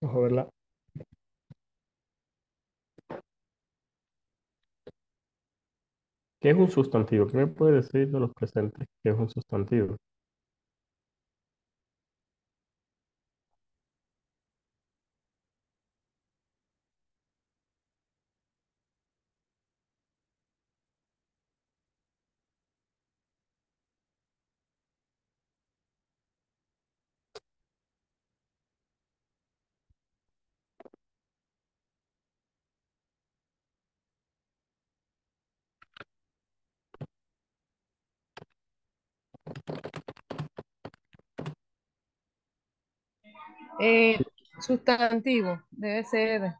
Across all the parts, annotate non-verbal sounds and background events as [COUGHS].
Vamos a verla. ¿Qué es un sustantivo? ¿Qué me puede decir de los presentes? ¿Qué es un sustantivo? Eh, sustantivo debe ser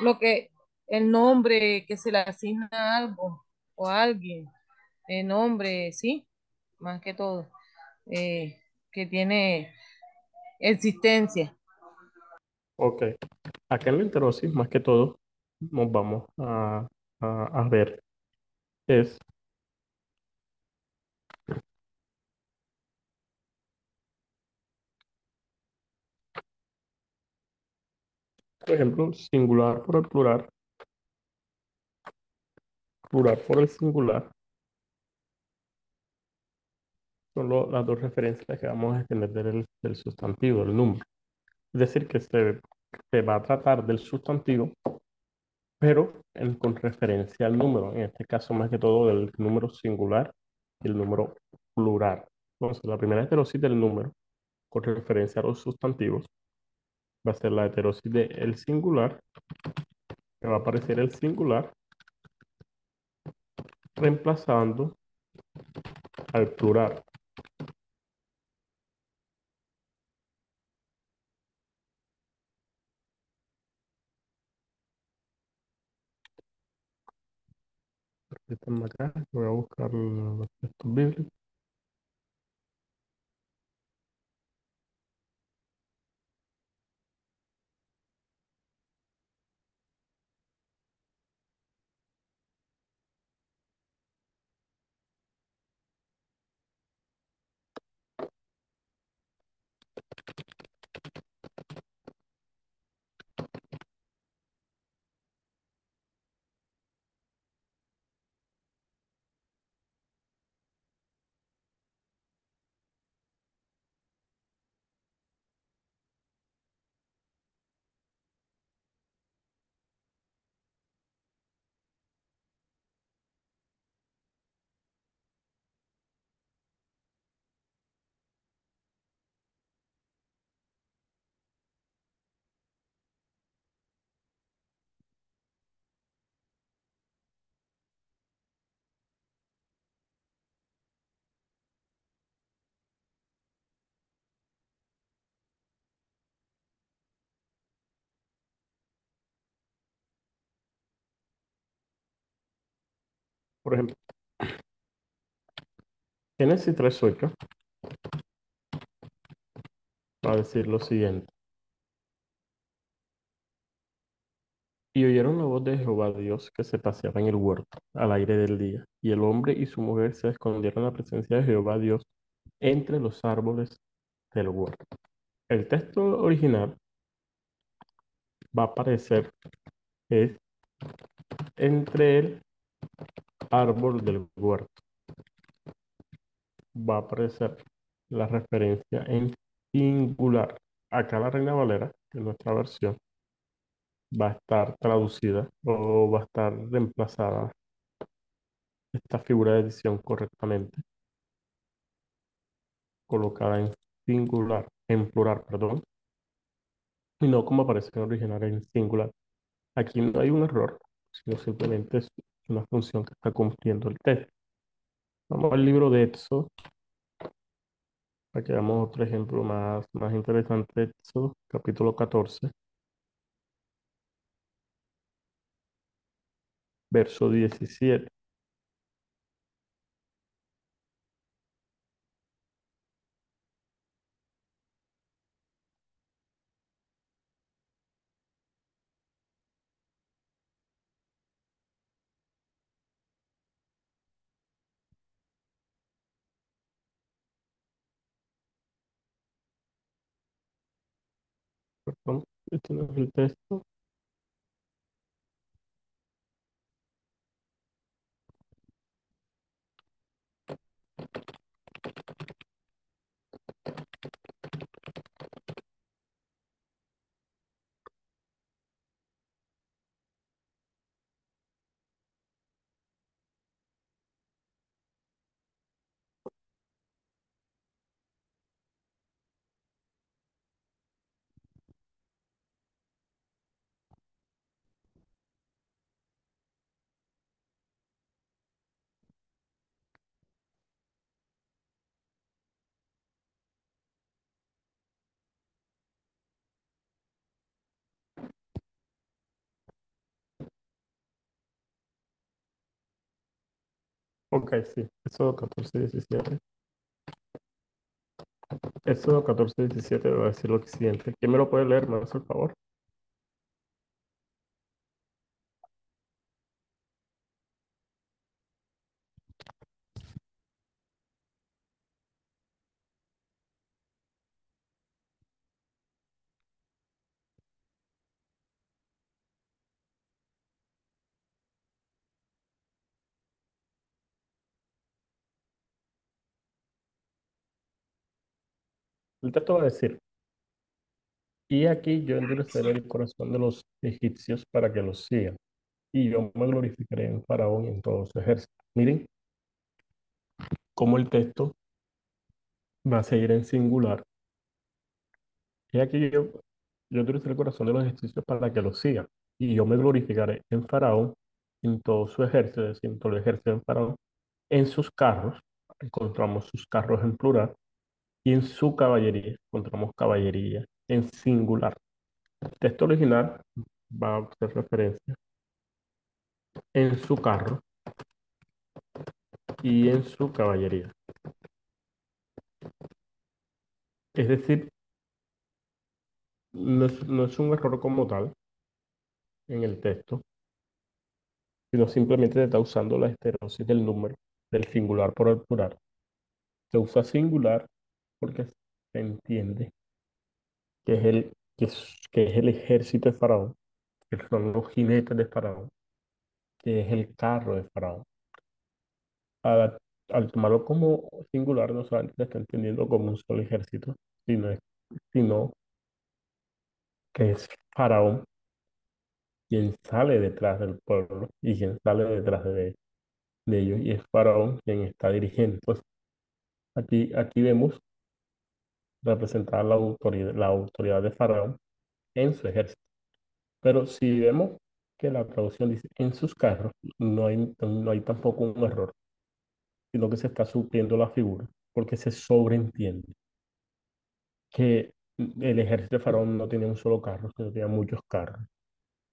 lo que el nombre que se le asigna a algo o a alguien. El nombre, sí, más que todo, eh, que tiene existencia. Ok. Acá en la interosis, más que todo, nos vamos a, a ver es por ejemplo, singular por el plural, plural por el singular. Son lo- las dos referencias que vamos a tener del, del sustantivo, del número. Es decir, que se, se va a tratar del sustantivo, pero en- con referencia al número. En este caso, más que todo, del número singular y el número plural. Entonces, la primera heterosis del número, con referencia a los sustantivos, va a ser la heterosis del singular, que va a aparecer el singular reemplazando al plural. Acá, voy a buscar los textos bíblicos. Por ejemplo, Génesis 3.8 va a decir lo siguiente. Y oyeron la voz de Jehová Dios que se paseaba en el huerto al aire del día. Y el hombre y su mujer se escondieron en la presencia de Jehová Dios entre los árboles del huerto. El texto original va a aparecer es entre el árbol del huerto. Va a aparecer la referencia en singular. Acá la Reina Valera, en nuestra versión, va a estar traducida o va a estar reemplazada esta figura de edición correctamente, colocada en singular, en plural, perdón, y no como aparece en original en singular. Aquí no hay un error, sino simplemente es una función que está cumpliendo el test. Vamos al libro de EXO. Para que veamos otro ejemplo más, más interesante. EXO, capítulo 14. Verso 17. Este no es. Ok, sí. Éxodo 14, 17. Éxodo 14, 17 va a decir lo siguiente. ¿Quién me lo puede leer, hace el favor? El texto va a decir, y aquí yo endureceré el corazón de los egipcios para que los sigan, y yo me glorificaré en Faraón y en todo su ejército. Miren cómo el texto va a seguir en singular. Y aquí yo, yo endureceré el corazón de los egipcios para que los sigan, y yo me glorificaré en Faraón, en todo su ejército, es decir, en todo el ejército de Faraón, en sus carros, encontramos sus carros en plural, y en su caballería, encontramos caballería en singular. Texto original va a hacer referencia en su carro y en su caballería. Es decir, no es, un error como tal en el texto, sino simplemente está usando la estereosis del número, del singular por el plural. Se usa singular porque se entiende que es el, que es, que es el ejército de Faraón, que son los jinetes de Faraón, que es el carro de Faraón. Al, al tomarlo como singular, no solamente está entendiendo como un solo ejército, sino, sino que es Faraón quien sale detrás del pueblo y quien sale detrás de, de ellos, y es Faraón quien está dirigiendo. Pues aquí, aquí vemos representar la autoridad, de Faraón en su ejército. Pero si vemos que la traducción dice en sus carros, no hay, tampoco un error, sino que se está supliendo la figura, porque se sobreentiende que el ejército de Faraón no tenía un solo carro, sino tenía muchos carros.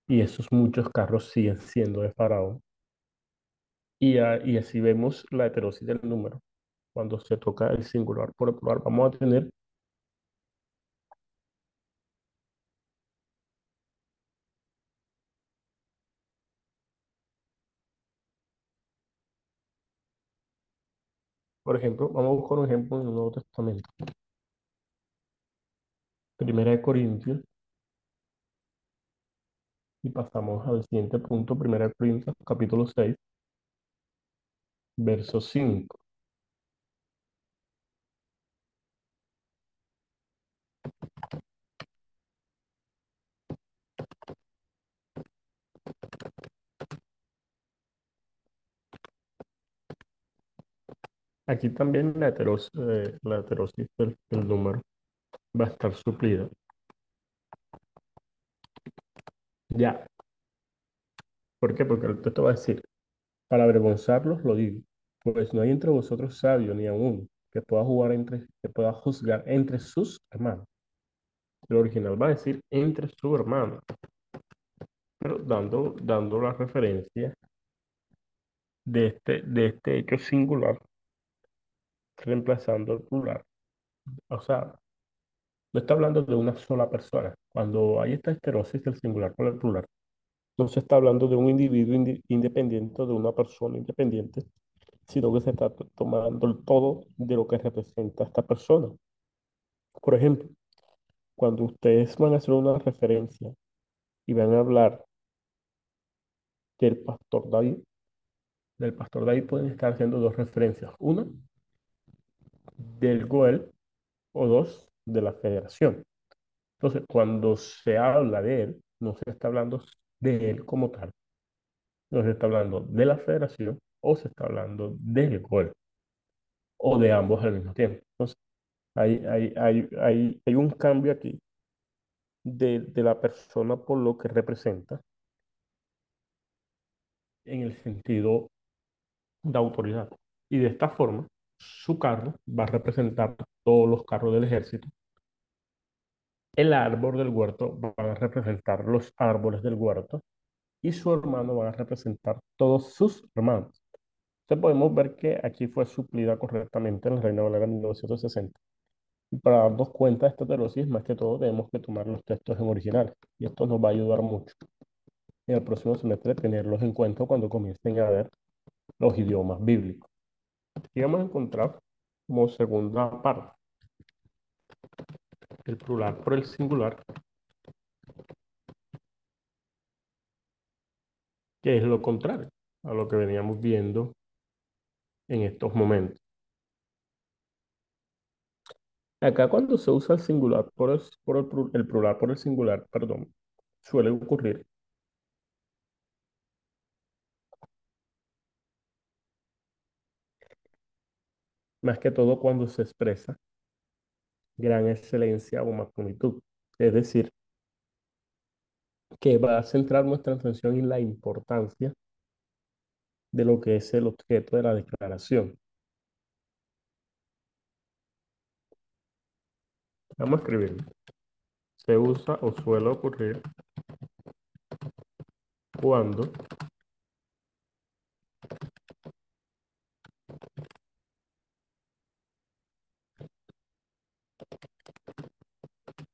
Y esos muchos carros siguen siendo de Faraón. Y, y así vemos la heterosis del número. Cuando se toca el singular por el plural, vamos a tener Por ejemplo, vamos a buscar un ejemplo en el Nuevo Testamento. Primera de Corintios, y pasamos al siguiente punto, Primera de Corintios, capítulo 6, verso 5. Aquí también la heterosis, eh, la heterosis del, número va a estar suplida. Ya. ¿Por qué? Porque el texto va a decir, para avergonzarlos lo digo, pues no hay entre vosotros sabio ni aún que pueda jugar entre, que pueda juzgar entre sus hermanos. El original va a decir entre su hermano, pero dando, dando la referencia de este, de este hecho singular reemplazando el plural. O sea, no está hablando de una sola persona. Cuando hay esta esterosis del singular con el plural, no se está hablando de un individuo indi- independiente o de una persona independiente, sino que se está to- tomando el todo de lo que representa esta persona. Por ejemplo, cuando ustedes van a hacer una referencia y van a hablar del pastor David, del pastor David pueden estar haciendo dos referencias. Una, del Goel o dos, de la federación. Entonces, cuando se habla de él, no se está hablando de él como tal, no se está hablando de la federación o se está hablando del Goel o de ambos al mismo tiempo. Entonces, hay, hay, hay, hay, hay un cambio aquí de, de la persona por lo que representa en el sentido de autoridad. Y de esta forma, su carro va a representar todos los carros del ejército. El árbol del huerto va a representar los árboles del huerto y su hermano va a representar todos sus hermanos. Entonces podemos ver que aquí fue suplida correctamente en la Reina Valera 1960. Y para darnos cuenta de esta teosis, más que todo, tenemos que tomar los textos en original. Y esto nos va a ayudar mucho en el próximo semestre tenerlos en cuenta cuando comiencen a ver los idiomas bíblicos. Y vamos a encontrar como segunda parte el plural por el singular, que es lo contrario a lo que veníamos viendo en estos momentos. Acá cuando se usa el singular por el, por el plural por el singular, perdón, suele ocurrir más que todo cuando se expresa gran excelencia o magnitud. Es decir, que va a centrar nuestra atención en la importancia de lo que es el objeto de la declaración. Vamos a escribirlo. Se usa o suele ocurrir cuando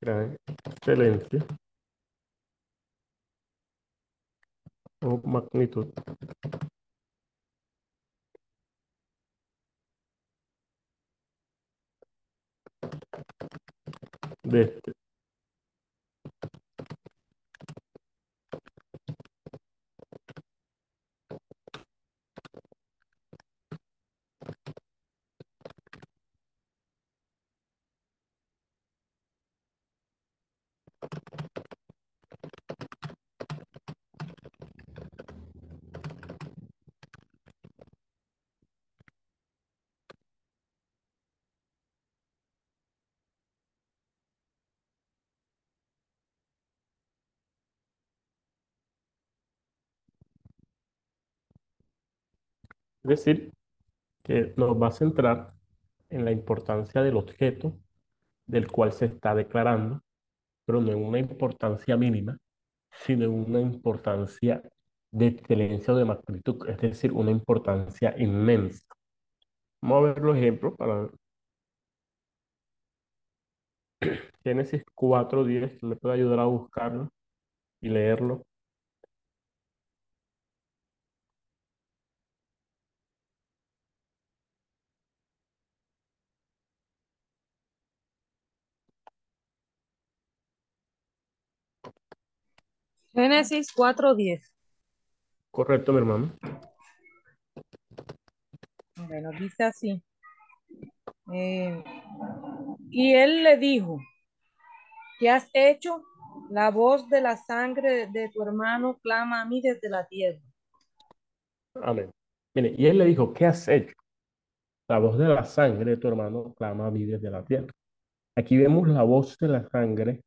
gran excelencia o magnitud de decir, que nos va a centrar en la importancia del objeto del cual se está declarando, pero no en una importancia mínima, sino en una importancia de excelencia o de magnitud, es decir, una importancia inmensa. Vamos a ver los ejemplos para Génesis 4.10, que me puede ayudar a buscarlo y leerlo. Génesis 4.10. Correcto, mi hermano. Bueno, dice así. Eh, y él le dijo, ¿qué has hecho? La voz de la sangre de tu hermano clama a mí desde la tierra. Amén. Mire, y él le dijo, ¿qué has hecho? La voz de la sangre de tu hermano clama a mí desde la tierra. Aquí vemos la voz de la sangre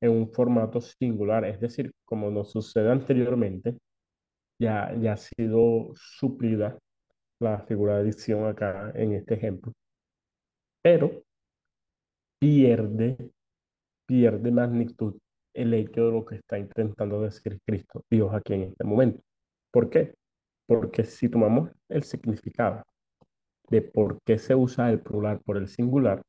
en un formato singular, es decir, como nos sucede anteriormente, ya, ya ha sido suplida la figura de dicción acá en este ejemplo, pero pierde, pierde magnitud el hecho de lo que está intentando decir Cristo, Dios aquí en este momento. ¿Por qué? Porque si tomamos el significado de por qué se usa el plural por el singular,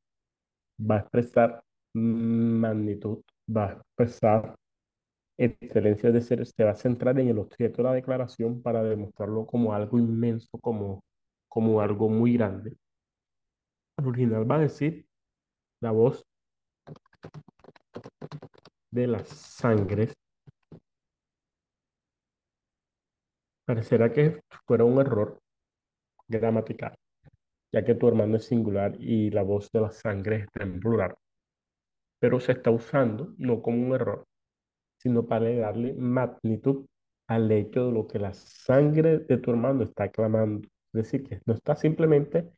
va a expresar magnitud, va a expresar excelencia, es decir, se va a centrar en el objeto de la declaración para demostrarlo como algo inmenso, como, como algo muy grande. El original va a decir la voz de las sangres. Parecerá que fuera un error gramatical, ya que tu hermano es singular y la voz de las sangres está en plural. Pero se está usando no como un error, sino para darle magnitud al hecho de lo que la sangre de tu hermano está clamando. Es decir, que no está simplemente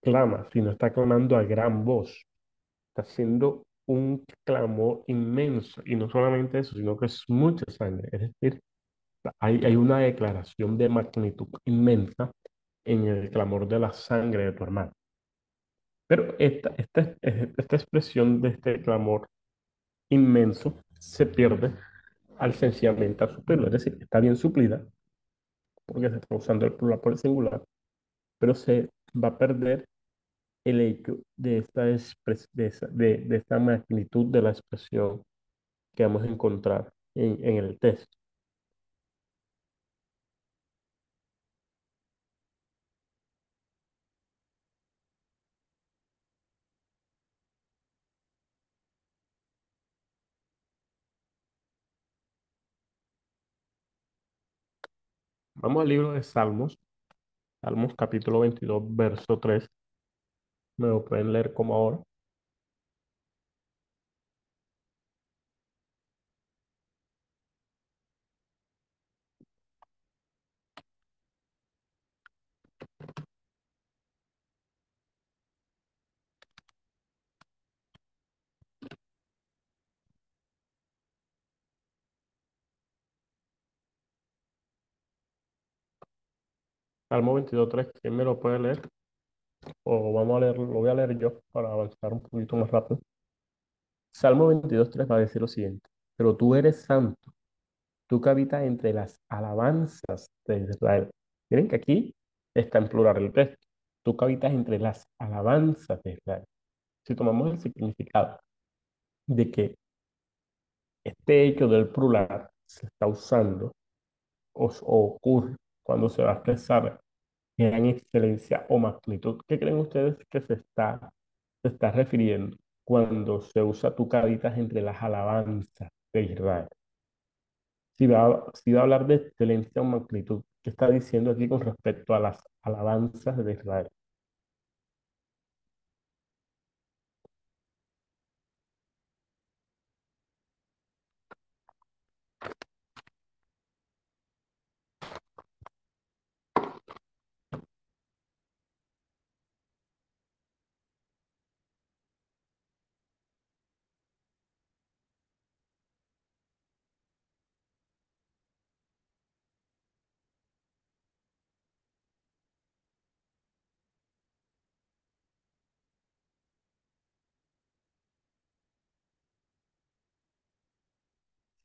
clama, sino está clamando a gran voz. Está haciendo un clamor inmenso. Y no solamente eso, sino que es mucha sangre. Es decir, hay, hay una declaración de magnitud inmensa en el clamor de la sangre de tu hermano. Pero esta, esta, esta expresión de este clamor inmenso se pierde al sencillamente suplirlo. Es decir, está bien suplida, porque se está usando el plural por el singular, pero se va a perder el hecho de esta, de, de, de, esta magnitud de la expresión que vamos a encontrar en, en el texto. Vamos al libro de Salmos, Salmos capítulo 22, verso 3. Me lo pueden leer como ahora. Salmo 22.3, ¿quién me lo puede leer? O vamos a leerlo, lo voy a leer yo para avanzar un poquito más rápido. Salmo 22.3 va a decir lo siguiente, pero tú eres santo, tú que habitas entre las alabanzas de Israel. Miren que aquí está en plural el texto, tú que habitas entre las alabanzas de Israel. Si tomamos el significado de que este hecho del plural se está usando o, o ocurre cuando se va a expresar gran excelencia o magnitud. ¿Qué creen ustedes que se está, se está refiriendo cuando se usa tu caritas entre las alabanzas de Israel? Si va, si va a hablar de excelencia o magnitud, ¿qué está diciendo aquí con respecto a las alabanzas de Israel?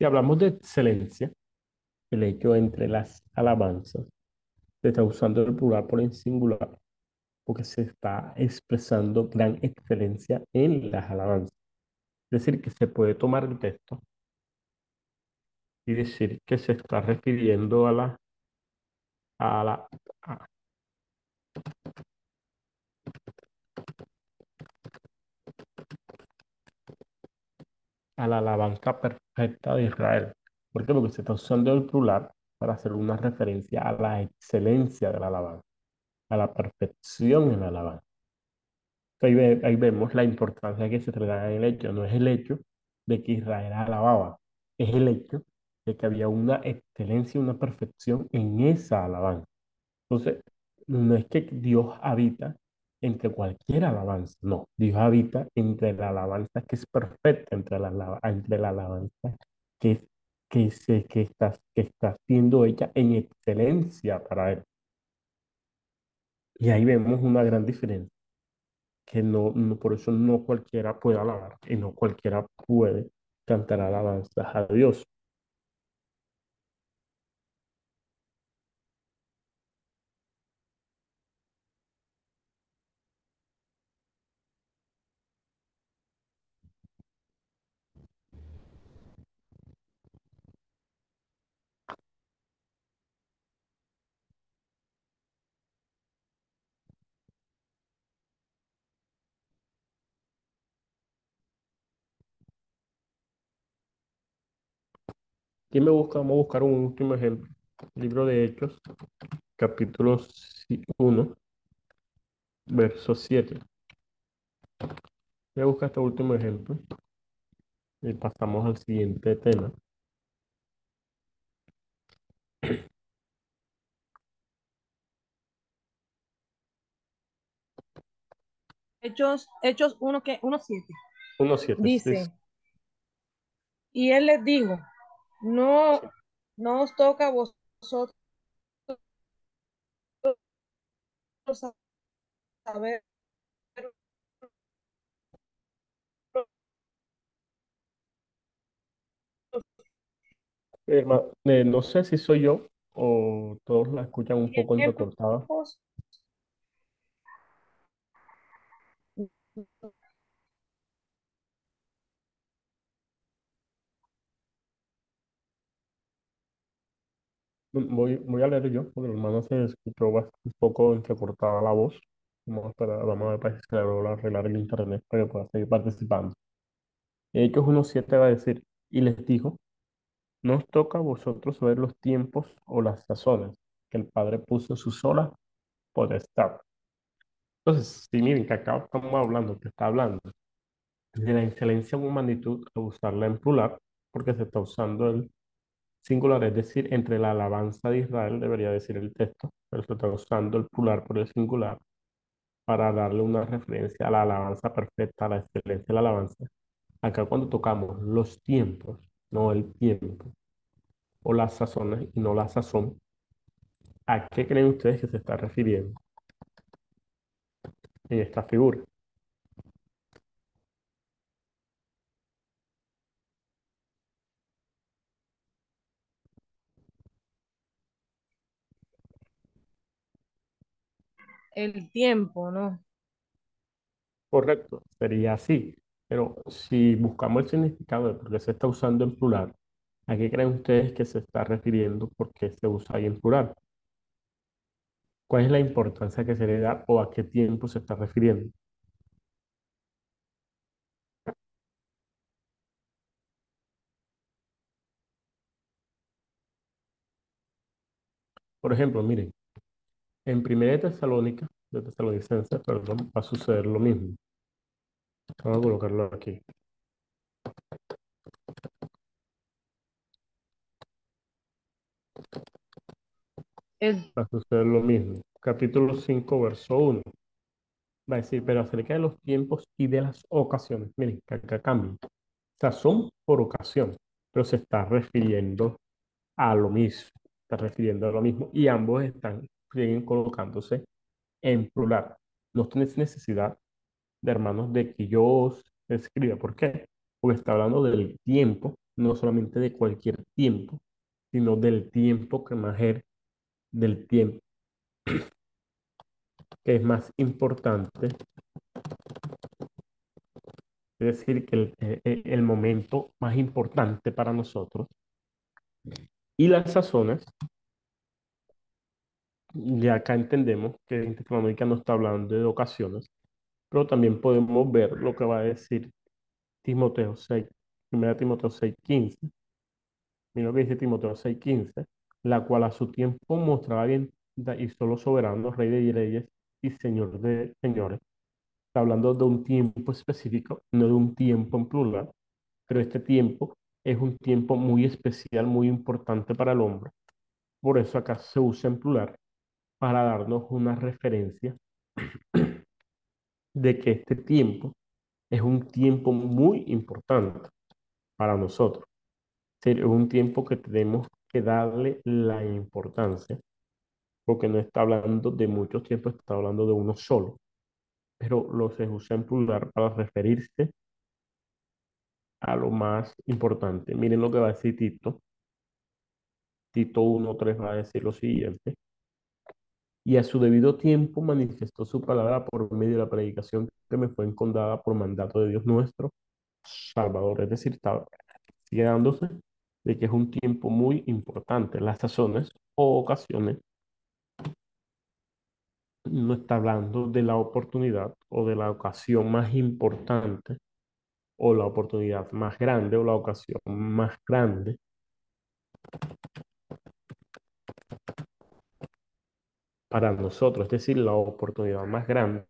Si hablamos de excelencia, el hecho entre las alabanzas, se está usando el plural por el singular, porque se está expresando gran excelencia en las alabanzas. Es decir, que se puede tomar el texto y decir que se está refiriendo a la a la a, a la alabanza perfecta de Israel. ¿Por qué? Porque se está usando el plural para hacer una referencia a la excelencia de la alabanza, a la perfección en la alabanza. Ahí, ahí vemos la importancia que se trata en el hecho. No es el hecho de que Israel alababa, es el hecho de que había una excelencia, una perfección en esa alabanza. Entonces, no es que Dios habita entre cualquier alabanza, no, Dios habita entre la alabanza que es perfecta, entre la, alabanza que, es, que, se, que, está, que está siendo hecha en excelencia para Él. Y ahí vemos una gran diferencia, que no, no por eso no cualquiera puede alabar y no cualquiera puede cantar alabanzas a Dios. ¿Quién me busca? Vamos a buscar un último ejemplo. Libro de Hechos, capítulo 1, verso 7. Voy a buscar este último ejemplo y pasamos al siguiente tema. Hechos, Hechos 1, que 1, 7. 1, 7. Dice, y él les dijo, no, no os toca a vosotros saber eh, no sé si soy yo o todos la escuchan un poco entrecortada. tiempos Voy, voy a leer yo, porque el hermano se escuchó bast- un poco entrecortada la voz. Vamos a vamos a ver para que arreglar el internet para que pueda seguir participando. Hechos 1.7 va a decir, y les dijo, no os toca a vosotros saber los tiempos o las sazones que el Padre puso en su sola potestad. Entonces, si miren que acá estamos hablando, que está hablando de la excelencia en magnitud a usarla en plural, porque se está usando el singular, es decir, entre la alabanza de Israel, debería decir el texto, pero se está usando el plural por el singular para darle una referencia a la alabanza perfecta, a la excelencia de la alabanza. Acá cuando tocamos los tiempos, no el tiempo, o las sazones y no la sazón, ¿a qué creen ustedes que se está refiriendo en esta figura? El tiempo, ¿no? Correcto, sería así. Pero si buscamos el significado de por qué se está usando en plural, ¿a qué creen ustedes que se está refiriendo por qué se usa ahí en plural? ¿Cuál es la importancia que se le da o a qué tiempo se está refiriendo? Por ejemplo, miren, en Primera de Tesalónica, de Tesalonicenses, perdón, va a suceder lo mismo. Vamos a colocarlo aquí. Va a suceder lo mismo. Capítulo 5, verso 1. Va a decir, pero acerca de los tiempos y de las ocasiones. Miren, que acá cambia. Sazón por ocasión, pero se está refiriendo a lo mismo. Está refiriendo a lo mismo. Y ambos están, siguen colocándose en plural. No tienes necesidad de hermanos de que yo os escriba. ¿Por qué? Porque está hablando del tiempo, no solamente de cualquier tiempo, sino del tiempo que es del tiempo [CLEARS THROAT] que es más importante. Es decir, que el, el- el momento más importante para nosotros. Y las sazones, ya acá entendemos que en Tesalónica no está hablando de ocasiones, pero también podemos ver lo que va a decir Timoteo 6, 1 Timoteo 6:15. Mira lo que dice Timoteo 6:15, la cual a su tiempo mostrará bien y solo soberano, rey de reyes y señor de señores. Está hablando de un tiempo específico, no de un tiempo en plural, pero este tiempo es un tiempo muy especial, muy importante para el hombre. Por eso acá se usa en plural para darnos una referencia de que este tiempo es un tiempo muy importante para nosotros. Es un tiempo que tenemos que darle la importancia, porque no está hablando de muchos tiempos, está hablando de uno solo, pero lo se usa en plural para referirse a lo más importante. Miren lo que va a decir Tito. Tito 1.3 va a decir lo siguiente. Y a su debido tiempo manifestó su palabra por medio de la predicación que me fue encondada por mandato de Dios nuestro, Salvador. Es decir, está dándose de que es un tiempo muy importante. Las sazones o ocasiones no está hablando de la oportunidad o de la ocasión más importante o la oportunidad más grande o la ocasión más grande, para nosotros, es decir, la oportunidad más grande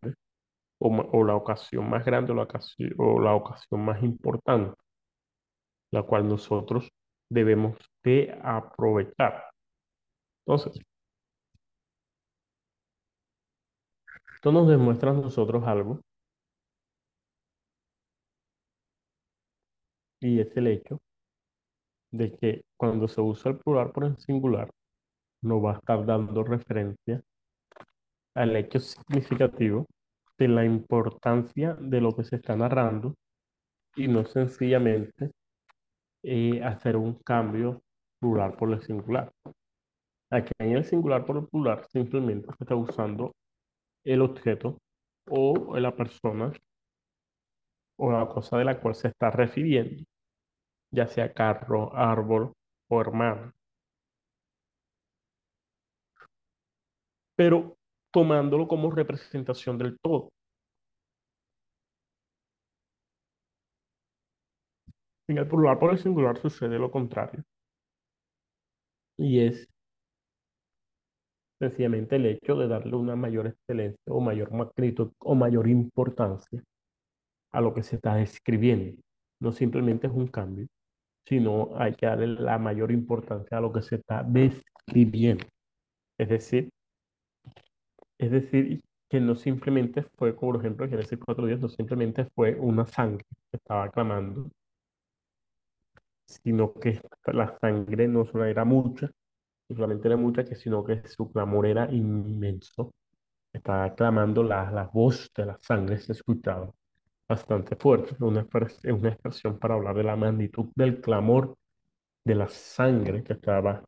o, la ocasión más grande o la ocasión, o la ocasión más importante, la cual nosotros debemos de aprovechar. Entonces, esto nos demuestra a nosotros algo y es el hecho de que cuando se usa el plural por el singular, no va a estar dando referencia al hecho significativo de la importancia de lo que se está narrando y no sencillamente eh, hacer un cambio plural por el singular. Aquí en el singular por el plural simplemente se está usando el objeto o la persona o la cosa de la cual se está refiriendo, ya sea carro, árbol o hermano. pero tomándolo como representación del todo. En el plural por el singular sucede lo contrario. Y es sencillamente el hecho de darle una mayor excelencia o mayor magnitud o mayor importancia a lo que se está escribiendo. No simplemente es un cambio, sino hay que darle la mayor importancia a lo que se está describiendo. Es decir, es decir, que no simplemente fue, por ejemplo, en Génesis 4.10, no simplemente fue una sangre que estaba clamando, sino que la sangre no solo era mucha, no solamente era mucha, que, sino que su clamor era inmenso. Estaba clamando la, la voz de la sangre, se escuchaba bastante fuerte, una, una expresión para hablar de la magnitud del clamor de la sangre que estaba,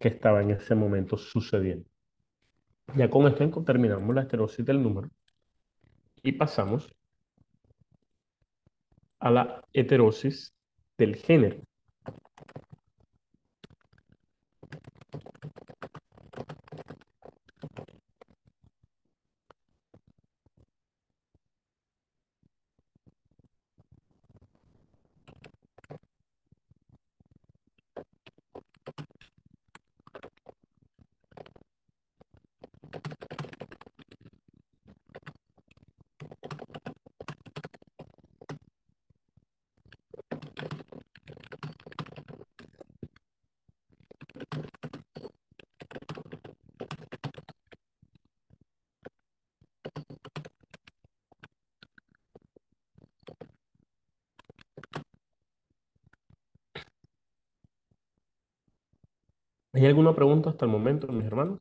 que estaba en ese momento sucediendo. Ya con esto terminamos la esterosis del número y pasamos a la heterosis del género. ¿Hay alguna pregunta hasta el momento, mis hermanos?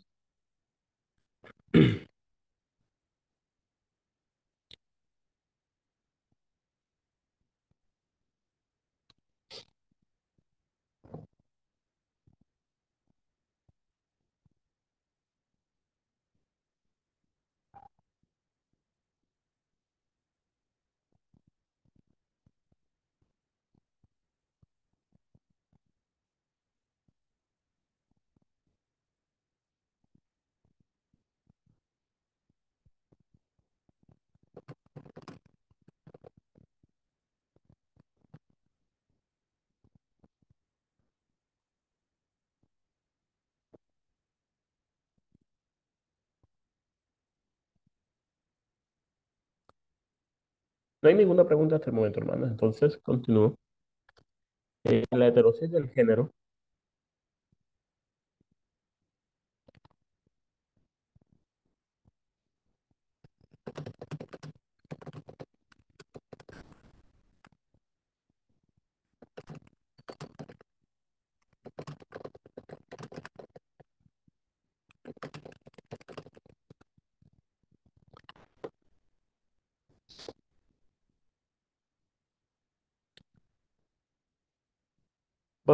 No hay ninguna pregunta hasta el momento, hermanos. Entonces, continúo. Eh, la heterosis del género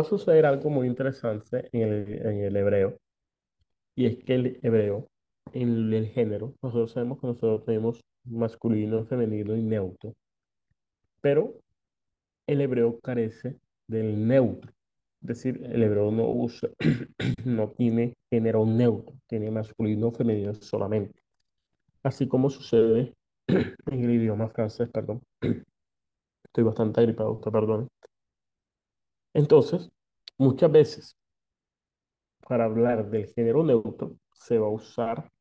a suceder algo muy interesante en el, hebreo. Y es que el hebreo, en el género, nosotros sabemos que nosotros tenemos masculino, femenino y neutro. Pero el hebreo carece del neutro. Es decir, el hebreo no usa, [CLEARS THROAT] no tiene género neutro, tiene masculino, femenino solamente. Así como sucede [CLEARS THROAT] en el idioma francés, perdón. [CLEARS THROAT] Estoy bastante agripado, perdón. Entonces, muchas veces para hablar del género neutro, se va a usar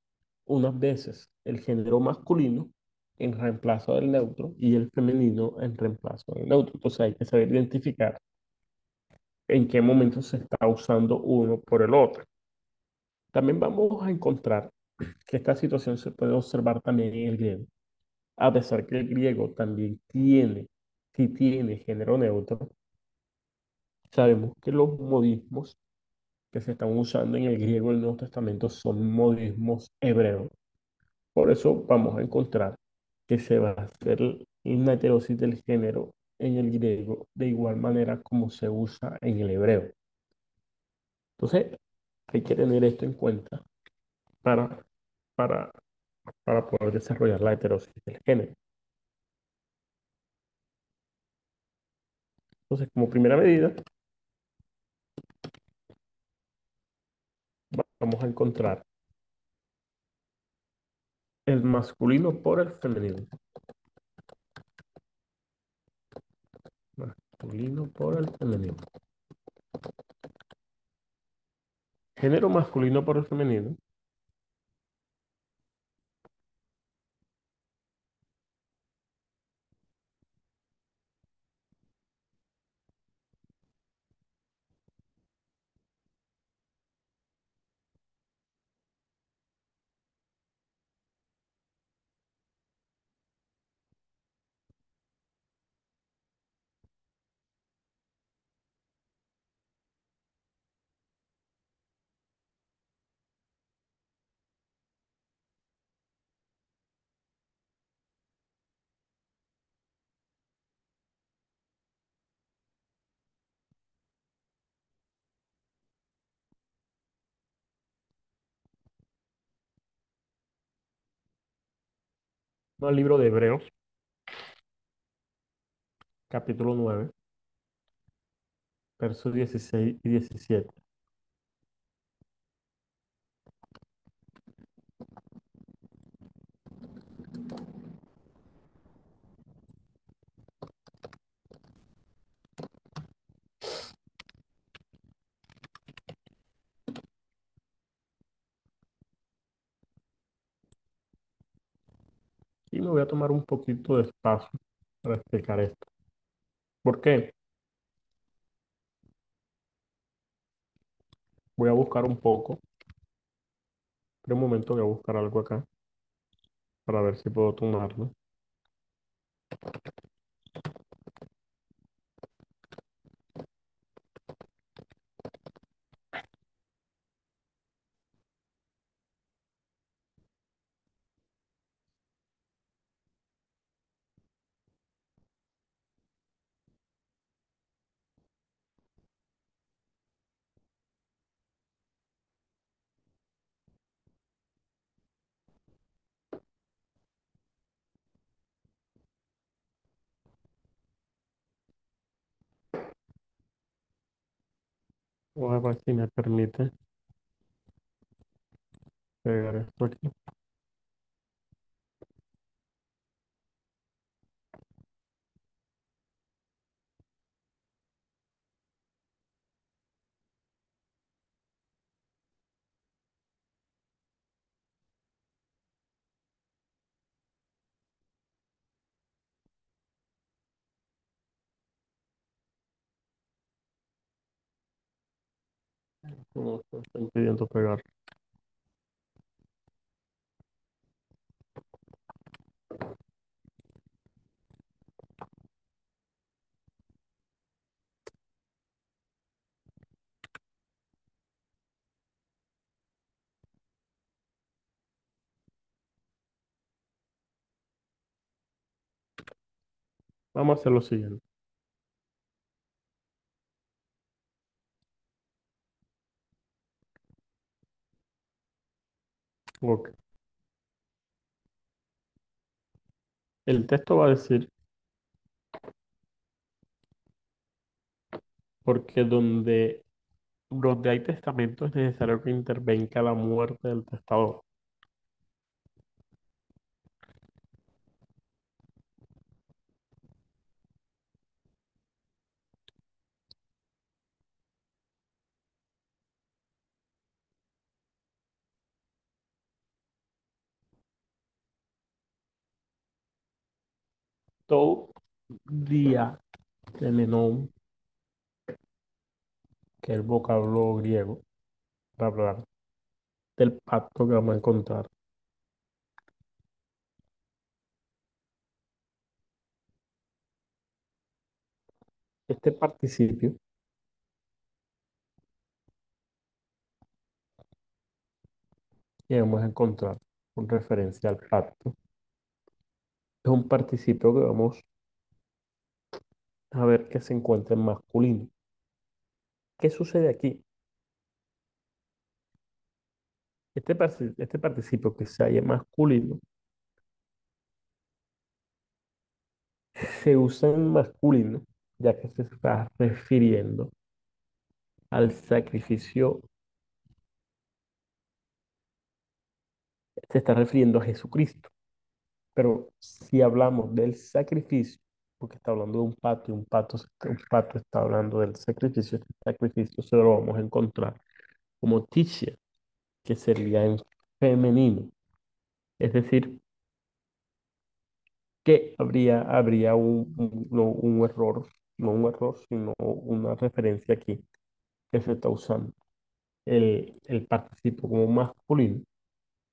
unas veces el género masculino en reemplazo del neutro y el femenino en reemplazo del neutro. Entonces hay que saber identificar en qué momento se está usando uno por el otro. También vamos a encontrar que esta situación se puede observar también en el griego, a pesar que el griego también tiene, si tiene género neutro, sabemos que los modismos que se están usando en el griego del Nuevo Testamento son modismos hebreos. Por eso vamos a encontrar que se va a hacer una heterosis del género en el griego de igual manera como se usa en el hebreo. Entonces, hay que tener esto en cuenta para, para, para poder desarrollar la heterosis del género. Entonces, como primera medida, vamos a encontrar el masculino por el femenino. Masculino por el femenino. Género masculino por el femenino. Al libro de Hebreos, capítulo 9, versos 16 y 17. Me voy a tomar un poquito de espacio para explicar esto. ¿Por qué? Voy a buscar un poco. Espera un momento, voy a buscar algo acá para ver si puedo tomarlo. Ver si me permite pegar esto aquí. No, me está impidiendo pegar. Vamos a hacer lo siguiente. El texto va a decir, porque donde, donde hay testamento es necesario que intervenga la muerte del testador. Temenon, que es el vocablo griego para hablar del pacto que vamos a encontrar. Este participio que vamos a encontrar con referencia al pacto es un participio que vamos a ver que se encuentra en masculino. ¿Qué sucede aquí? Este, este participio que se halla masculino se usa en masculino ya que se está refiriendo al sacrificio, se está refiriendo a Jesucristo. Pero si hablamos del sacrificio, porque está hablando de un pato y un pato, un pato está hablando del sacrificio, este sacrificio se lo vamos a encontrar como titia, que sería en femenino. Es decir, que habría, habría un, un- error, no un error, sino una referencia aquí que se está usando el, el participio como masculino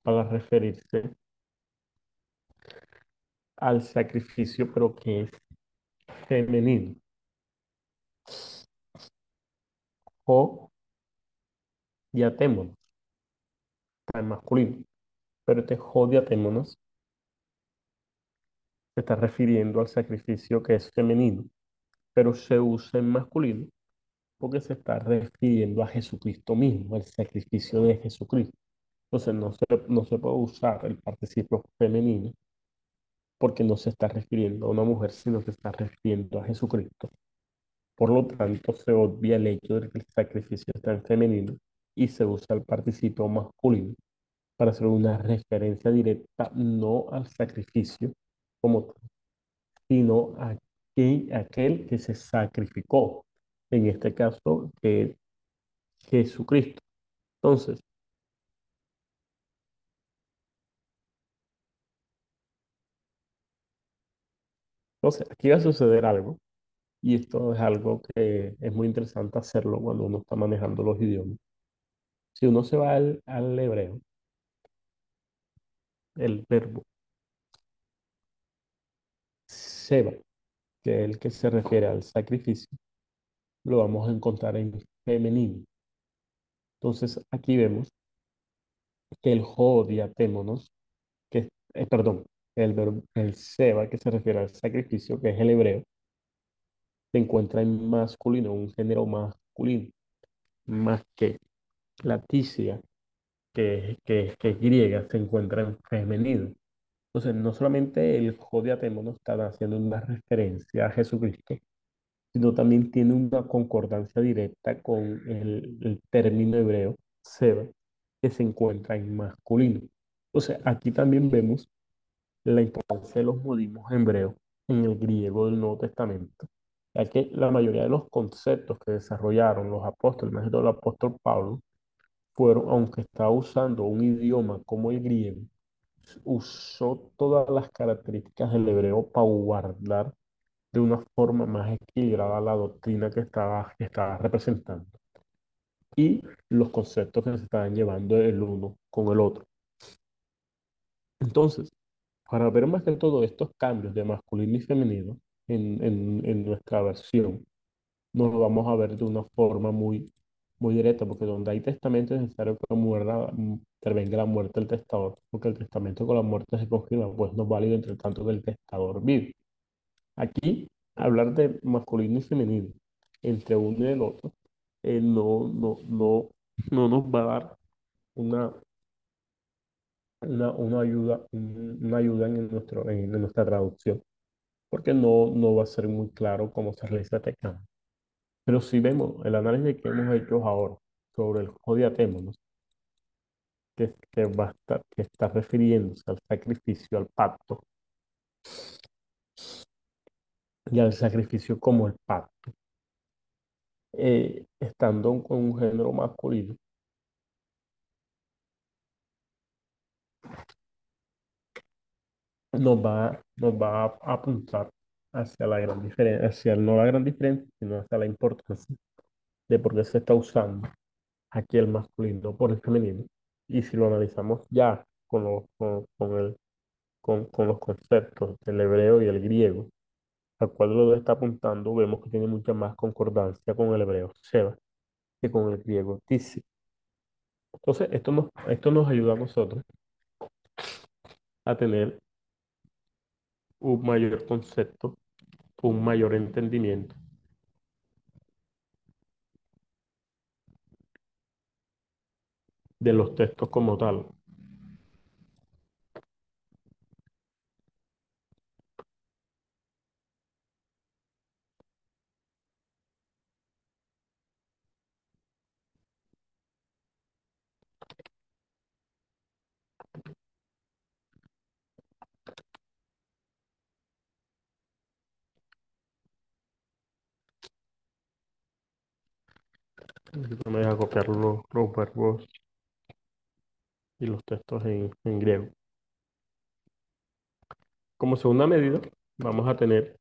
para referirse al sacrificio, pero que es femenino. O diatémonos, está en masculino, pero este jo diatémonos se está refiriendo al sacrificio que es femenino, pero se usa en masculino porque se está refiriendo a Jesucristo mismo, al sacrificio de Jesucristo. Entonces no se, no se puede usar el participio femenino porque no se está refiriendo a una mujer, sino que se está refiriendo a Jesucristo. Por lo tanto, se obvia el hecho de que el sacrificio está en femenino y se usa el participio masculino para hacer una referencia directa no al sacrificio como tal, sino a aquel, aquel que se sacrificó, en este caso, que es Jesucristo. Entonces, entonces, aquí va a suceder algo, y esto es algo que es muy interesante hacerlo cuando uno está manejando los idiomas. Si uno se va al, al hebreo, el verbo seba, que es el que se refiere al sacrificio, lo vamos a encontrar en femenino. Entonces, aquí vemos que el jodiatémonos, que, eh, perdón, el el seba, que se refiere al sacrificio, que es el hebreo, se encuentra en masculino, un género masculino, más que la ticia, que, que, es- griega, se encuentra en femenino. Entonces, no solamente el jodiatémonos está haciendo una referencia a Jesucristo, sino también tiene una concordancia directa con el, el término hebreo seba, que se encuentra en masculino. Entonces, aquí también vemos la importancia de los modismos hebreos en el griego del Nuevo Testamento, ya que la mayoría de los conceptos que desarrollaron los apóstoles, más todo el apóstol Pablo, fueron, aunque estaba usando un idioma como el griego, usó todas las características del hebreo para guardar de una forma más equilibrada la doctrina que estaba, que estaba representando y los conceptos que se estaban llevando el uno con el otro. Entonces, para ver más que todo estos cambios de masculino y femenino en, en, nuestra versión, nos lo vamos a ver de una forma muy, muy directa, porque donde hay testamento es necesario que muera, intervenga la muerte del testador, porque el testamento con la muerte se confirma, pues no es válido entre tanto que el testador vive. Aquí, hablar de masculino y femenino entre uno y el otro eh, no, no, no, no nos va a dar una, una, una ayuda, un- una ayuda en, nuestro, en, nuestra traducción, porque no, no va a ser muy claro cómo se realiza este cambio. Pero si vemos el análisis que hemos hecho ahora sobre el jodiatémonos, que, que, que está refiriéndose al sacrificio, al pacto, y al sacrificio como el pacto, eh, estando con un género masculino, nos va, nos va a apuntar hacia la gran diferencia, hacia no la gran diferencia, sino hacia la importancia de por qué se está usando aquí el masculino por el femenino. Y si lo analizamos ya con, los, con, con, el, con, con los conceptos del hebreo y el griego, al cual lo está apuntando, vemos que tiene mucha más concordancia con el hebreo Seba que con el griego Tisi. Entonces, esto nos, esto nos ayuda a nosotros a tener un mayor concepto, un mayor entendimiento de los textos como tal. Los, verbos y los textos en griego. Como segunda medida, vamos a tener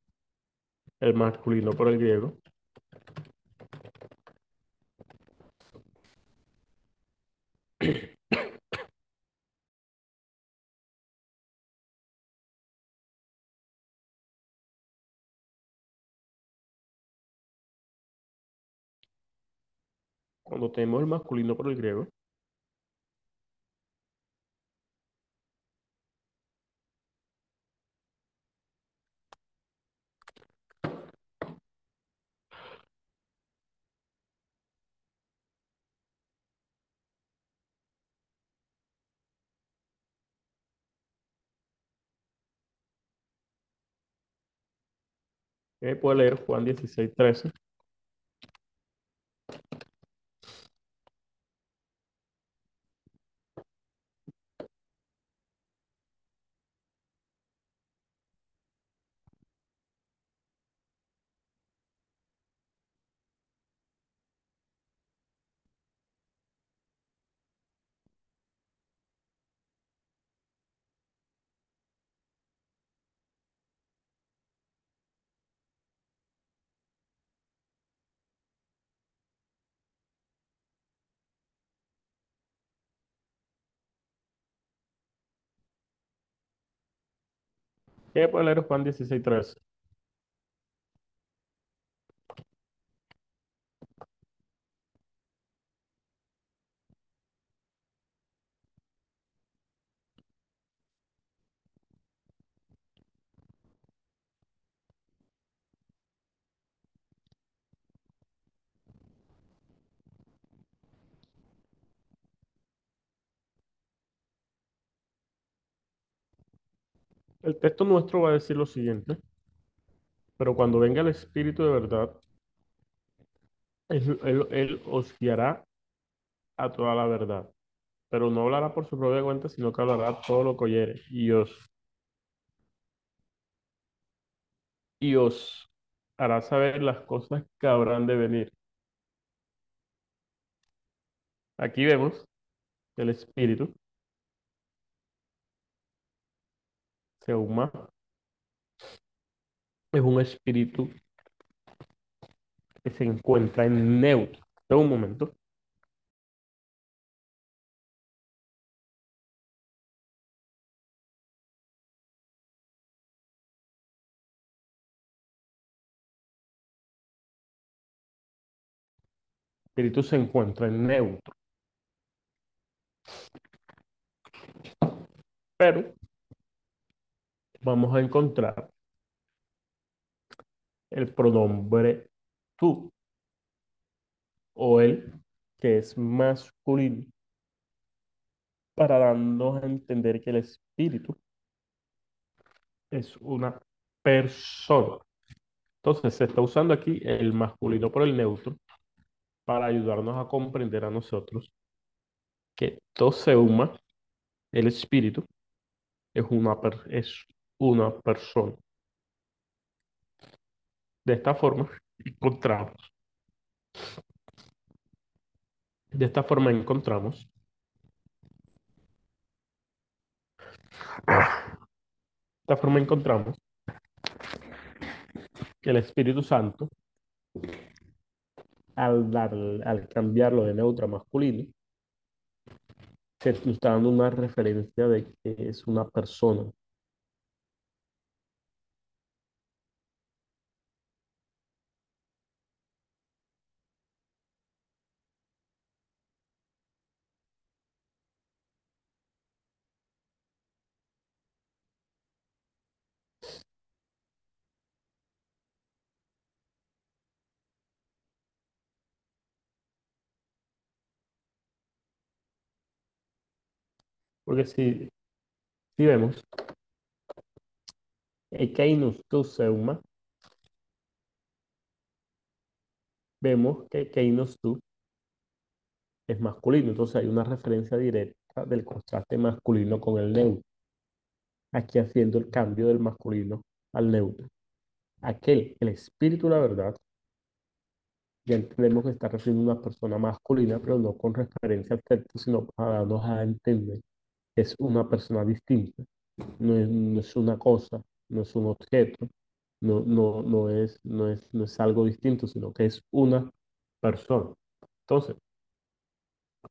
el masculino por el griego. Cuando tenemos el masculino por el griego, eh, puede leer Juan 16, 13. ¿Qué puede leer Juan 16, El texto nuestro va a decir lo siguiente, pero cuando venga el Espíritu de verdad, él, os guiará a toda la verdad, pero no hablará por su propia cuenta, sino que hablará todo lo que oyere. Y os, y os hará saber las cosas que habrán de venir. Aquí vemos el Espíritu, Seuma, es un espíritu que se encuentra en neutro. En un momento. Espíritu se encuentra en neutro. Pero vamos a encontrar el pronombre tú o el que es masculino para darnos a entender que el espíritu es una persona. Entonces se está usando aquí el masculino por el neutro para ayudarnos a comprender a nosotros que Toseuma, el espíritu, es una, es una persona. De esta forma [LAUGHS] encontramos, de esta forma encontramos de esta forma encontramos el Espíritu Santo, al, dar, al cambiarlo de neutro masculino, se está dando una referencia de que es una persona. Porque si, si vemos, Ekeinos tu seuma, vemos que Ekeinos tu es masculino, entonces hay una referencia directa del contraste masculino con el neutro. Aquí haciendo el cambio del masculino al neutro. Aquel, el espíritu, la verdad, ya entendemos que está refiriendo a una persona masculina, pero no con referencia al sexo, sino para darnos a entender es una persona distinta. No es, no es una cosa, no es un objeto, no, no, no, es, no, es, no es algo distinto, sino que es una persona. Entonces,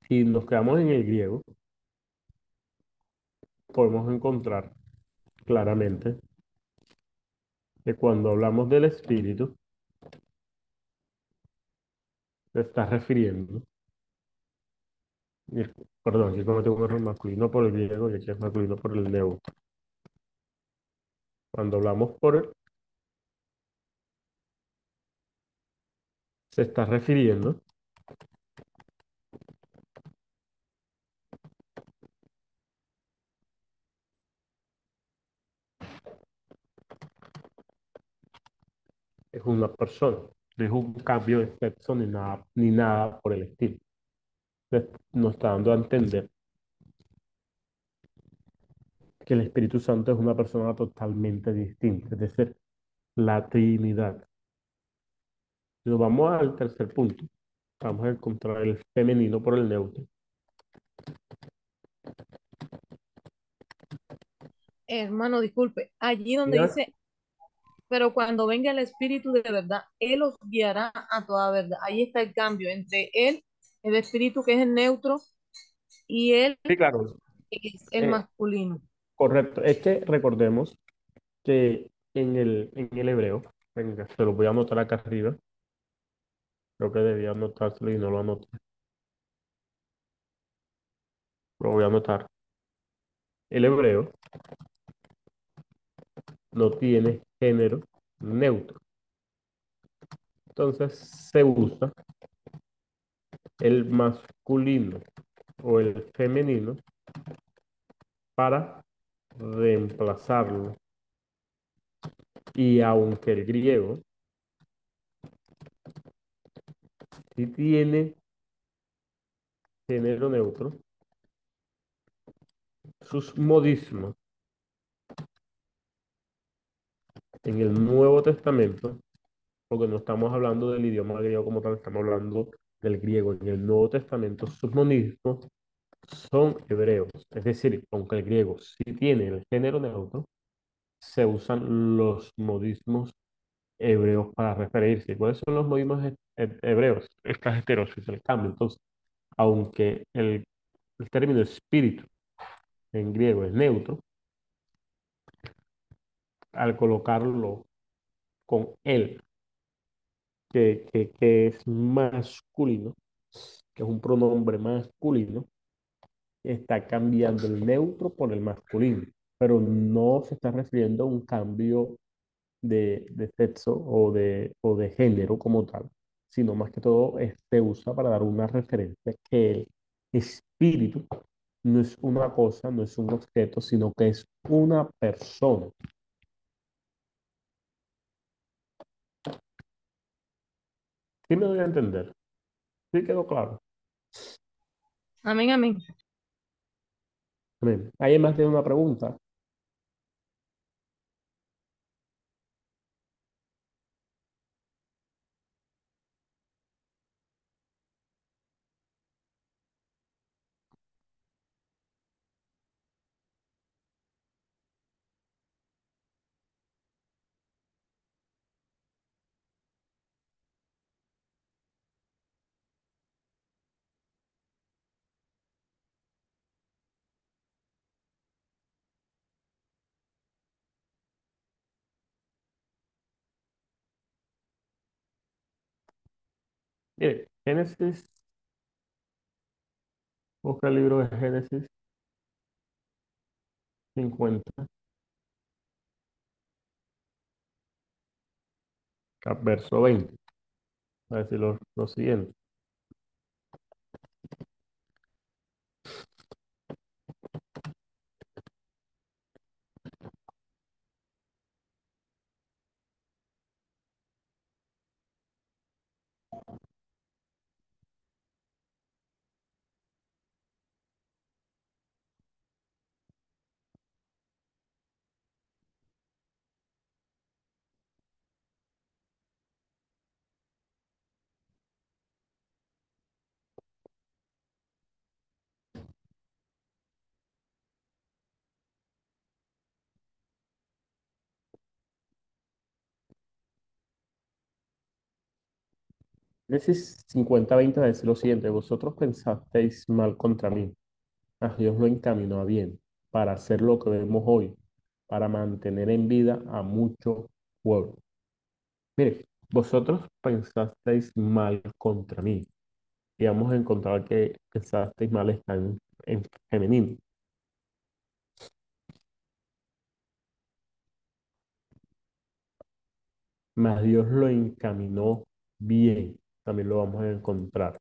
si nos quedamos en el griego, podemos encontrar claramente que cuando hablamos del espíritu, se está refiriendo, y- perdón, aquí cometí un error masculino por el griego y aquí es masculino por el neutro. Cuando hablamos por el, se está refiriendo es una persona, no es un cambio de sexo ni nada, ni nada por el estilo. Nos está dando a entender que el Espíritu Santo es una persona totalmente distinta, es decir, la Trinidad. Nos vamos al tercer punto, vamos a encontrar el femenino por el neutro. Hermano, disculpe, allí donde dice, pero cuando venga el Espíritu de verdad, Él os guiará a toda verdad. Ahí está el cambio entre Él, el Espíritu que es el neutro, y Sí, claro, es el Eh, masculino. correcto. Es que recordemos que en el, en el hebreo, venga, se lo voy a anotar acá arriba. Creo que debía anotárselo y no lo anoté. Lo voy a anotar. El hebreo no tiene género neutro. Entonces se usa el masculino o el femenino para reemplazarlo. Y aunque el griego sí tiene género neutro, sus modismos en el Nuevo Testamento, porque no estamos hablando del idioma griego como tal, estamos hablando del griego. En el Nuevo Testamento, sus modismos son hebreos. Es decir, aunque el griego sí tiene el género neutro, se usan los modismos hebreos para referirse. ¿Y ¿Cuáles son los modismos he- he- hebreos? Estas heterosis, el cambio. Entonces, aunque el, el término espíritu en griego es neutro, al colocarlo con él, que, que, es masculino, que es un pronombre masculino, está cambiando el neutro por el masculino, pero no se está refiriendo a un cambio de, de sexo o de, o de género como tal, sino más que todo eh, se usa para dar una referencia que el espíritu no es una cosa, no es un objeto, sino que es una persona. ¿Sí me doy a entender? ¿Sí quedó claro? Amén, amén. Amén. ¿Hay más de una pregunta? Mire, Génesis, busca el libro de Génesis 50, cap- verso 20. Va a decir lo, lo siguiente. Génesis 50, 20 va a decir lo siguiente. Vosotros pensasteis mal contra mí, mas Dios lo encaminó a bien, para hacer lo que vemos hoy, para mantener en vida a mucho pueblo. Mire, vosotros pensasteis mal contra mí. Y vamos a encontrar que pensasteis mal está en, en femenino. Mas Dios lo encaminó bien. También lo vamos a encontrar.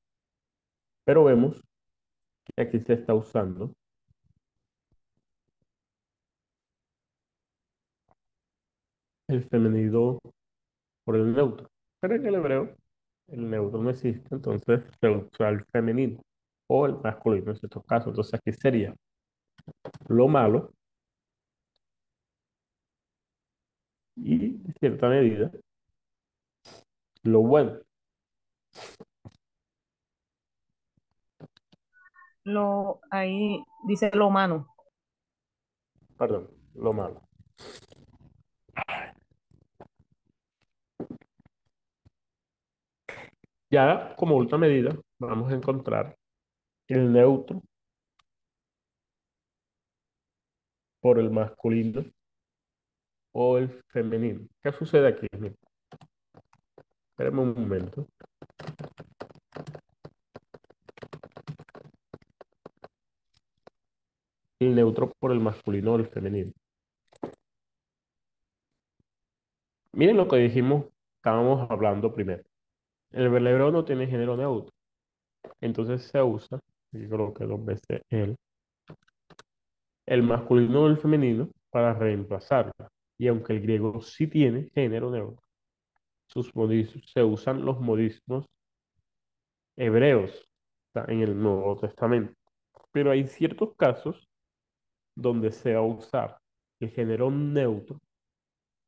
Pero vemos que aquí se está usando el femenino por el neutro. Pero en el hebreo el neutro no existe, entonces se usa el femenino o el masculino en estos casos. Entonces aquí sería lo malo y en cierta medida lo bueno. Lo, ahí dice lo humano. Perdón, lo malo. Ya como última medida vamos a encontrar el neutro por el masculino o el femenino. ¿Qué sucede aquí? Espérame un momento. El neutro por el masculino o el femenino. Miren lo que dijimos, estábamos hablando primero. El hebreo no tiene género neutro. Entonces se usa, yo creo que dos veces el, el masculino o el femenino para reemplazarlo. Y aunque el griego sí tiene género neutro, sus se usan los modismos hebreos en el Nuevo Testamento. Pero hay ciertos casos donde se va a usar el género neutro,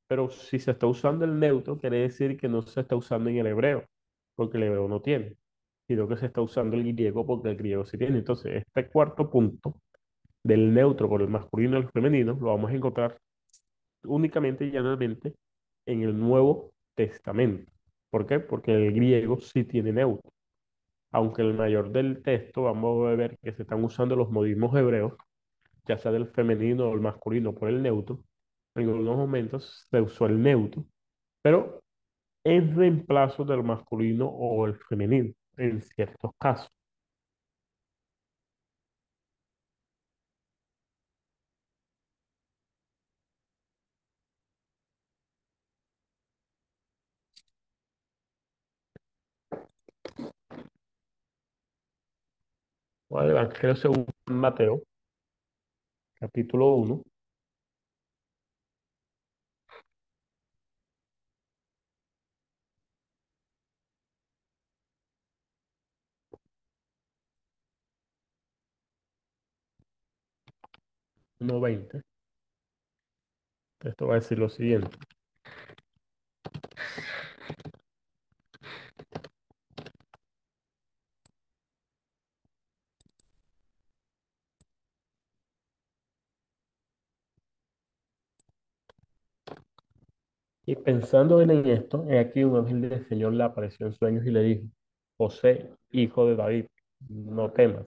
pero si se está usando el neutro, quiere decir que no se está usando en el hebreo, porque el hebreo no tiene, sino que se está usando el griego porque el griego sí tiene. Entonces, este cuarto punto del neutro por el masculino y el femenino lo vamos a encontrar únicamente y llanamente en el Nuevo Testamento. ¿Por qué? Porque el griego sí tiene neutro. Aunque el mayor del texto vamos a ver que se están usando los modismos hebreos, ya sea del femenino o el masculino por el neutro. En algunos momentos se usó el neutro, pero en reemplazo del masculino o el femenino, en ciertos casos. O el Evangelio según Mateo, capítulo 1. Uno veinte. Esto va a decir lo siguiente. Y pensando en esto, he aquí un ángel del Señor le apareció en sueños y le dijo, José, hijo de David, no temas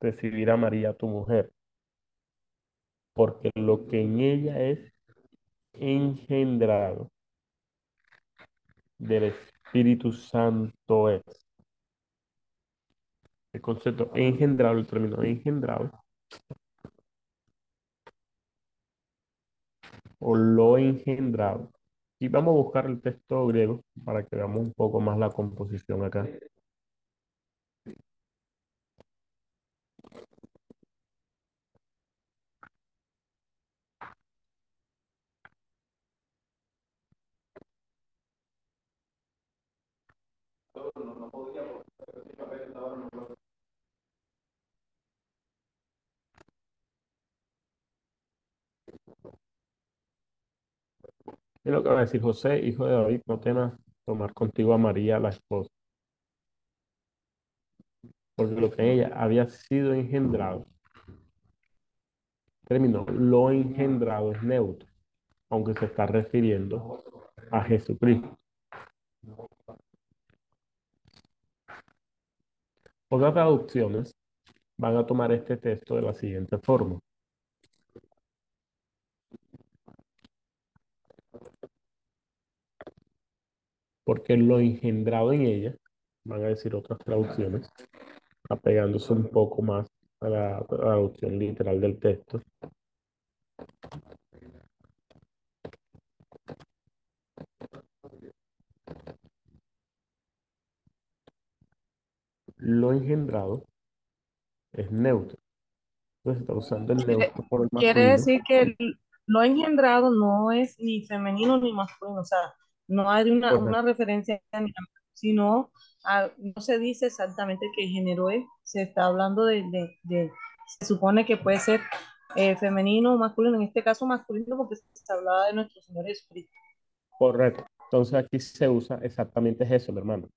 recibir a María tu mujer, porque lo que en ella es engendrado del Espíritu Santo es. El concepto engendrado, el término engendrado, o lo engendrado. Y vamos a buscar el texto griego para que veamos un poco más la composición acá. Lo que va a decir José, hijo de David, no temas tomar contigo a María, la esposa, porque lo que ella había sido engendrado. Término, lo engendrado es neutro, aunque se está refiriendo a Jesucristo. Otras traducciones van a tomar este texto de la siguiente forma. Porque lo engendrado en ella, van a decir otras traducciones, apegándose un poco más a la traducción literal del texto. Lo engendrado es neutro. Entonces está usando el Quiere, neutro por el quiere masculino. decir que el- lo engendrado no es ni femenino ni masculino, o sea, no hay una, una referencia, sino a- no se dice exactamente qué género es, se está hablando de, de- de- se supone que puede ser eh, femenino o masculino, en este caso masculino porque se hablaba de nuestro Señor Jesucristo. Correcto. Entonces aquí se usa exactamente eso, mi hermano.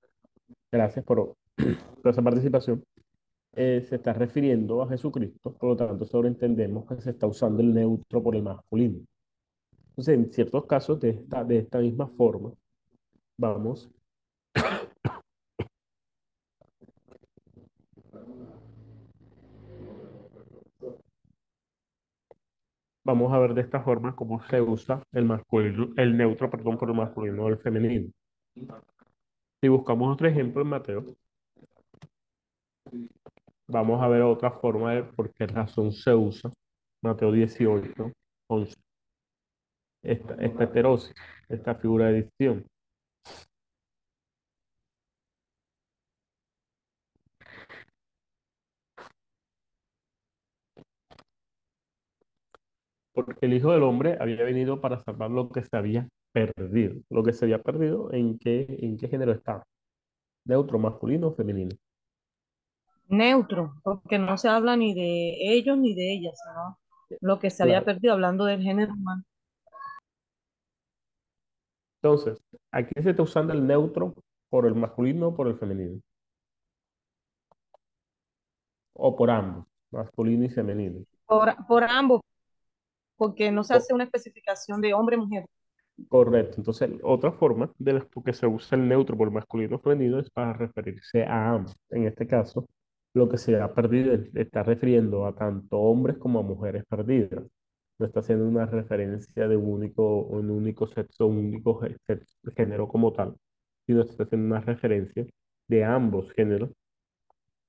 Gracias por, [CLEARS THROAT] por esa participación. Eh, se está refiriendo a Jesucristo, por lo tanto, sobreentendemos que se está usando el neutro por el masculino. Entonces, en ciertos casos de esta, de esta misma forma, vamos vamos a ver de esta forma cómo se usa el masculino, el neutro, perdón, por el masculino o el femenino. Si buscamos otro ejemplo en Mateo, vamos a ver otra forma de por qué razón se usa. Mateo 18, 11. Esta, esta heterosis, esta figura de dicción. Porque el Hijo del Hombre había venido para salvar lo que se había perdido. Lo que se había perdido, ¿en qué, en qué género estaba? ¿Neutro, masculino o femenino? Neutro, porque no se habla ni de ellos ni de ellas, sino lo que se había perdido hablando del género humano. Entonces, aquí se está usando el neutro por el masculino o por el femenino. O por ambos, masculino y femenino. Por, por ambos, porque no se hace una especificación de hombre mujer. Correcto. Entonces, otra forma de las que se usa el neutro por masculino o femenino es para referirse a ambos. En este caso, lo que se ha perdido es- está refiriendo a tanto hombres como a mujeres perdidas. No está haciendo una referencia de un único, un único sexo, un único género como tal, sino está haciendo una referencia de ambos géneros,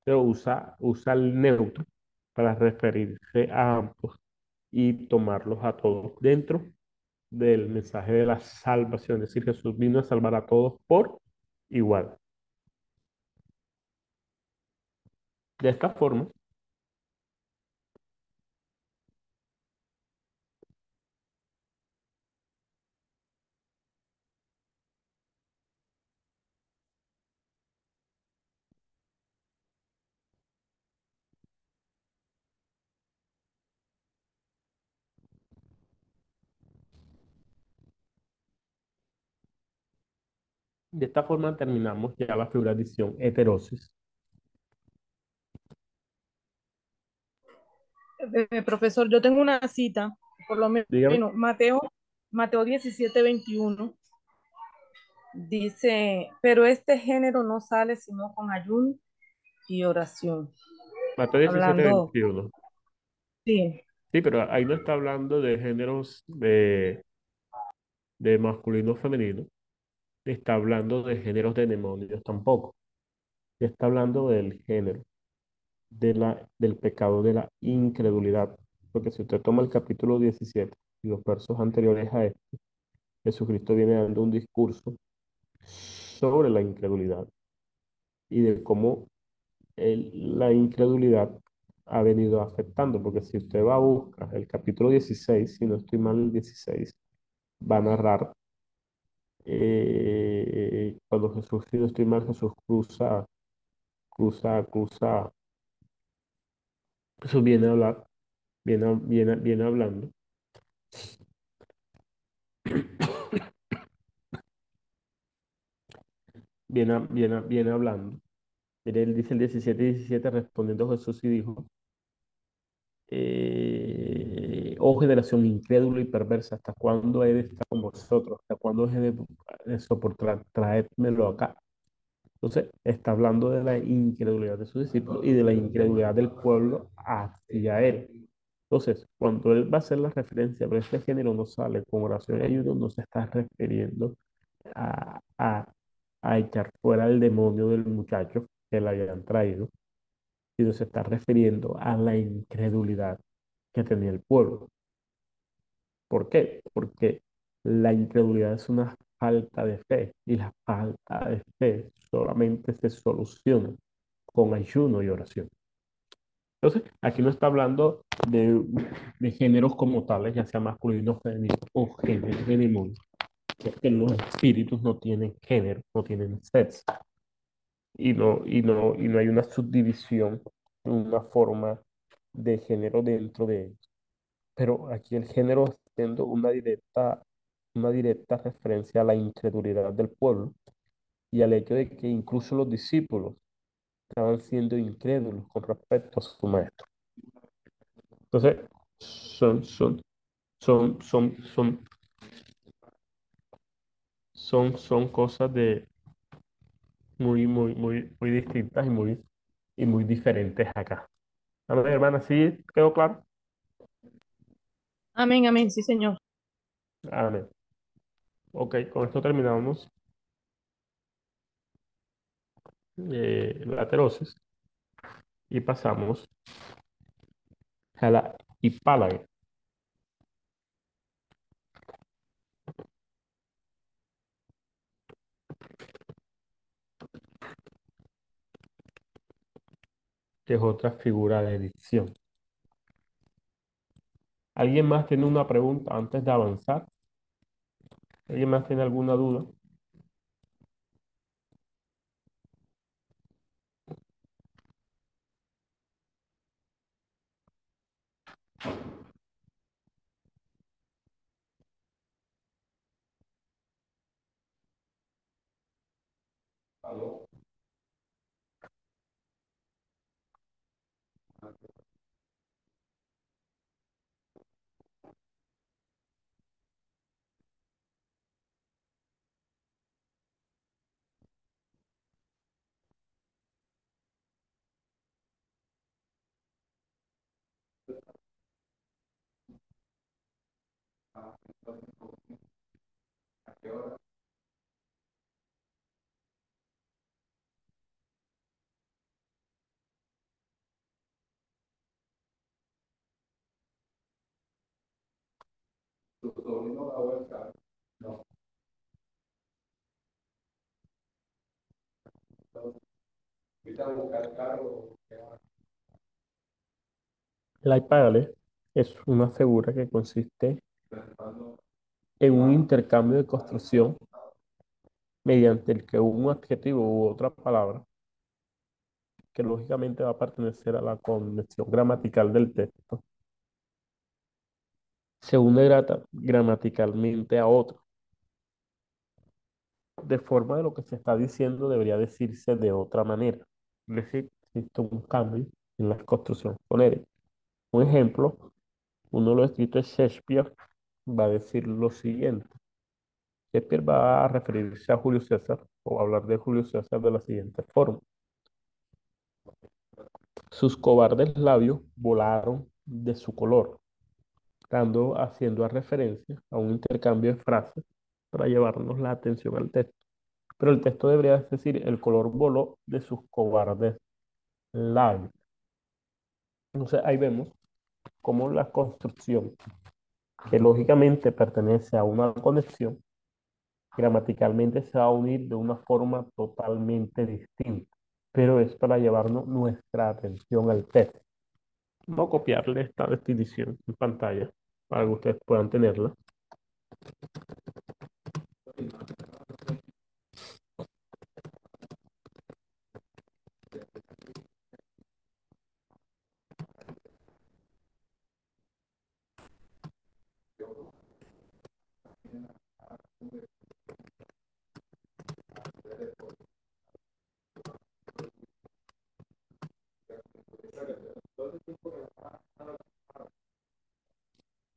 pero usa, usa el neutro para referirse a ambos y tomarlos a todos dentro del mensaje de la salvación. Es decir, Jesús vino a salvar a todos por igual. De esta forma, de esta forma terminamos ya la figura de edición heterosis. Eh, eh, profesor, yo tengo una cita, por lo menos, Dígame. Mateo, Mateo 17, 21, dice, pero este género no sale sino con ayuno y oración. Mateo 17, Hablando, 21. sí, Sí, pero ahí no está hablando de géneros de, de masculino o femenino, está hablando de géneros de demonios tampoco. Está hablando del género, de la, del pecado de la incredulidad. Porque si usted toma el capítulo 17 y los versos anteriores a este, Jesucristo viene dando un discurso sobre la incredulidad y de cómo el- la incredulidad ha venido afectando, porque si usted va a buscar el capítulo 16, si no estoy mal, el 16, va a narrar eh, cuando Jesús, si no estoy mal, Jesús cruza, cruza, cruza, Jesús viene a hablar, viene, viene, viene hablando, [COUGHS] viene, viene, viene hablando. Mire, él dice el 17 y 17, respondiendo Jesús y dijo, eh, oh generación incrédula y perversa, ¿hasta cuándo he de estar con vosotros? ¿Hasta cuándo he de, de soportar? Traédmelo acá. Entonces, está hablando de la incredulidad de sus discípulos y de la incredulidad del pueblo hacia él. Entonces, cuando él va a hacer la referencia, pero este género no sale con oración y ayuno, no se está refiriendo a, a, echar fuera el demonio del muchacho que le habían traído, sino se está refiriendo a la incredulidad que tenía el pueblo. ¿Por qué? Porque la incredulidad es una falta de fe y la falta de fe solamente se soluciona con ayuno y oración. Entonces, aquí no está hablando de, de géneros como tales, ya sea masculino o femenino, o género de demonio, porque los espíritus no tienen género, no tienen sexo, y no, y no, y no hay una subdivisión, una forma de género dentro de ellos. Pero aquí el género está haciendo una directa, una directa referencia a la incredulidad del pueblo y al hecho de que incluso los discípulos estaban siendo incrédulos con respecto a su maestro. Entonces, son, son, son, son, son, son, son cosas de muy, muy, muy, muy distintas y muy, y muy diferentes acá. Hermana, ¿sí quedó claro? Amén, amén, sí, Señor. Amén. Ok, con esto terminamos eh, la terosis y pasamos a la hipálague. que es otra figura de edición. ¿Alguien más tiene una pregunta antes de avanzar? ¿Alguien más tiene alguna duda? La hipágale es una figura que consiste en un intercambio de construcción mediante el que un adjetivo u otra palabra, que lógicamente va a pertenecer a la conexión gramatical del texto, se une grata- gramaticalmente a otro. De forma de lo que se está diciendo debería decirse de otra manera. Es decir, existe un cambio en la construcción. Un ejemplo, uno de los escritos de Shakespeare va a decir lo siguiente. Shakespeare va a referirse a Julio César o a hablar de Julio César de la siguiente forma. Sus cobardes labios volaron de su color, haciendo a referencia a un intercambio de frases para llevarnos la atención al texto. pero el texto debería decir el color voló de sus cobardes labios. Entonces ahí vemos cómo la construcción, que lógicamente pertenece a una conexión, gramaticalmente se va a unir de una forma totalmente distinta, pero es para llevarnos nuestra atención al texto. A copiarle esta definición en pantalla para que ustedes puedan tenerla.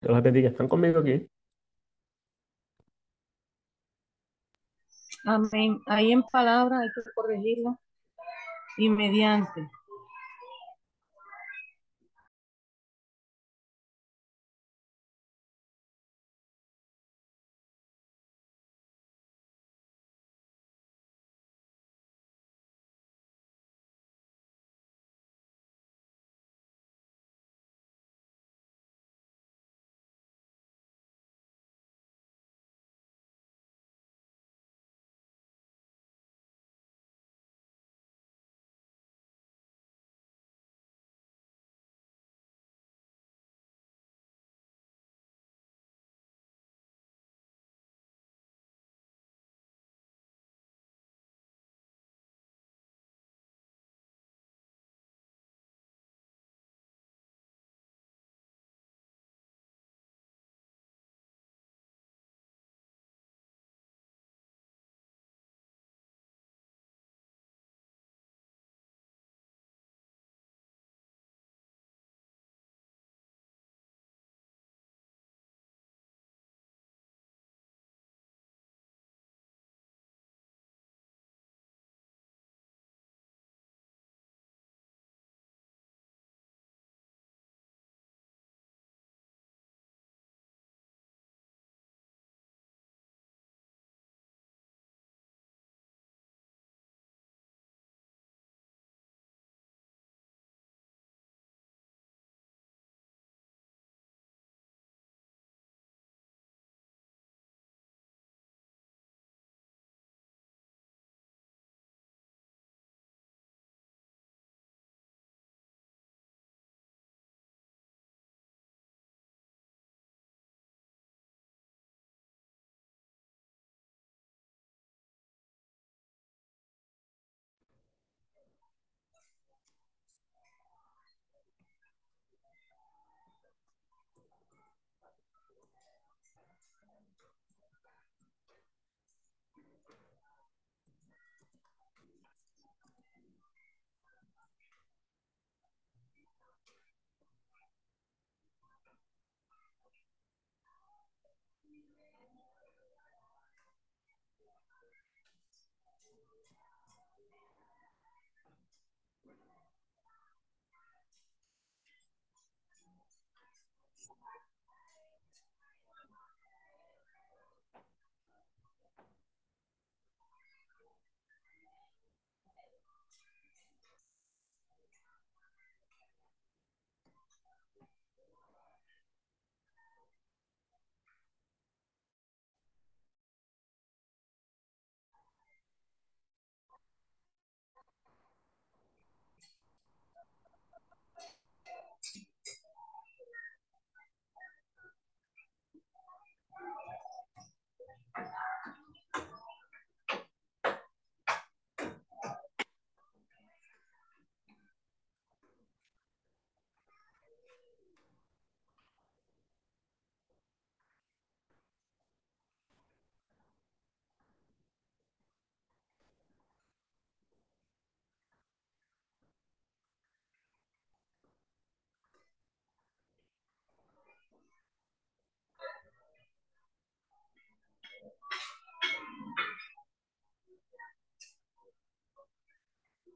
Dios les bendiga. ¿Están conmigo aquí? Amén. Ahí en palabras hay que corregirlo inmediante.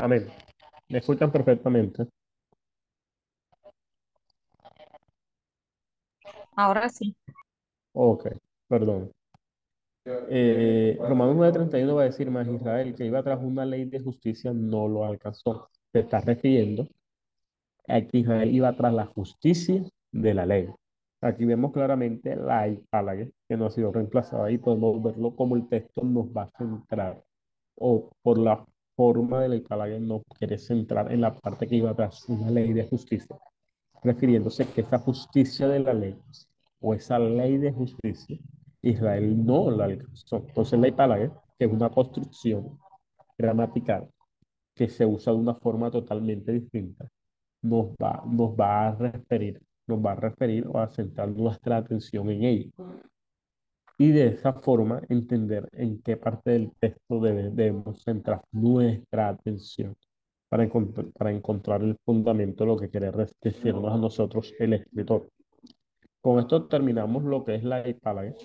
Amén. Me escuchan perfectamente. Ahora sí. Ok, perdón. Eh, Romanos 9:31 va a decir más Israel que iba tras una ley de justicia no lo alcanzó. Se está refiriendo a que Israel iba tras la justicia de la ley. Aquí vemos claramente la hipálague que no ha sido reemplazada y podemos verlo como el texto nos va a centrar o por la forma de la hipálague nos quiere centrar en la parte que iba tras una ley de justicia, refiriéndose que esa justicia de la ley o esa ley de justicia Israel no la alcanzó. Entonces la hipálague, que es una construcción gramatical que se usa de una forma totalmente distinta, nos va, nos va a referir, nos va a referir o a centrar nuestra atención en ella. Y de esa forma entender en qué parte del texto debemos centrar nuestra atención para, encontrar, para encontrar el fundamento de lo que quiere decirnos a nosotros el escritor. Con esto terminamos lo que es la hipálague.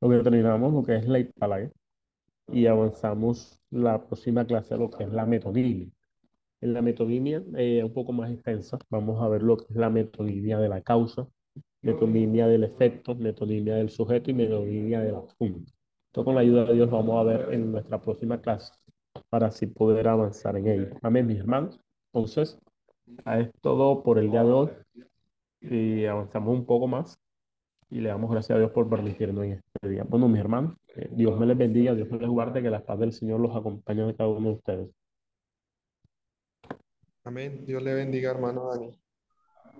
Lo que terminamos lo que es la hipálague y avanzamos la próxima clase a lo que es la metonimia. En la metonimia, eh, un poco más extensa, vamos a ver lo que es la metonimia de la causa, metonimia del efecto, metonimia del sujeto y metonimia del asunto. Esto con la ayuda de Dios vamos a ver en nuestra próxima clase para así poder avanzar en ello. Amén, mis hermanos. Entonces, a es todo por el día de hoy y avanzamos un poco más y le damos gracias a Dios por permitirnos en este día. Bueno, mis hermanos, eh, Dios me les bendiga, Dios me les guarde, que la paz del Señor los acompañe a cada uno de ustedes. Amén. Dios le bendiga, hermano Dani.